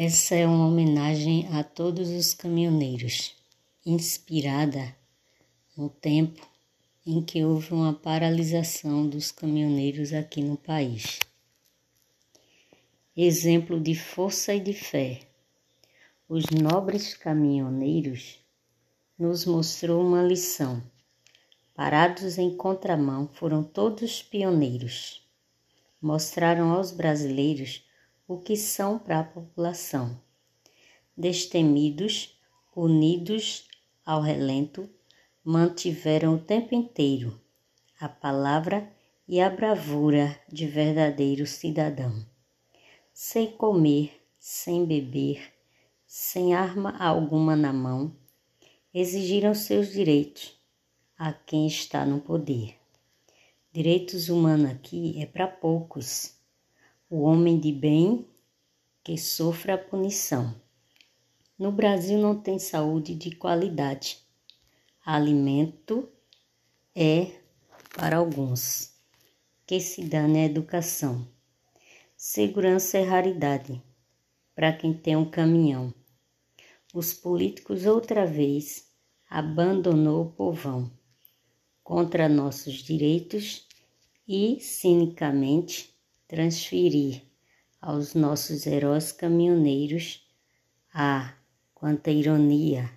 Essa é uma homenagem a todos os caminhoneiros, inspirada no tempo em que houve uma paralisação dos caminhoneiros aqui no país. Exemplo de força e de fé. Os nobres caminhoneiros nos mostrou uma lição. Parados em contramão, foram todos pioneiros. Mostraram aos brasileiros o que são para a população. Destemidos, unidos ao relento, mantiveram o tempo inteiro a palavra e a bravura de verdadeiro cidadão. Sem comer, sem beber, sem arma alguma na mão, exigiram seus direitos a quem está no poder. Direitos humanos aqui é para poucos o homem de bem que sofre a punição. No Brasil não tem saúde de qualidade. Alimento é para alguns. Que se dane a educação. Segurança é raridade para quem tem um caminhão. Os políticos outra vez abandonou o povão contra nossos direitos e cinicamente transferir aos nossos heróis caminhoneiros a quanta ironia,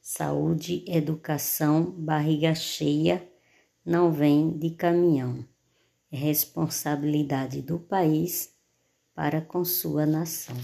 saúde, educação, barriga cheia não vem de caminhão. É responsabilidade do país para com sua nação.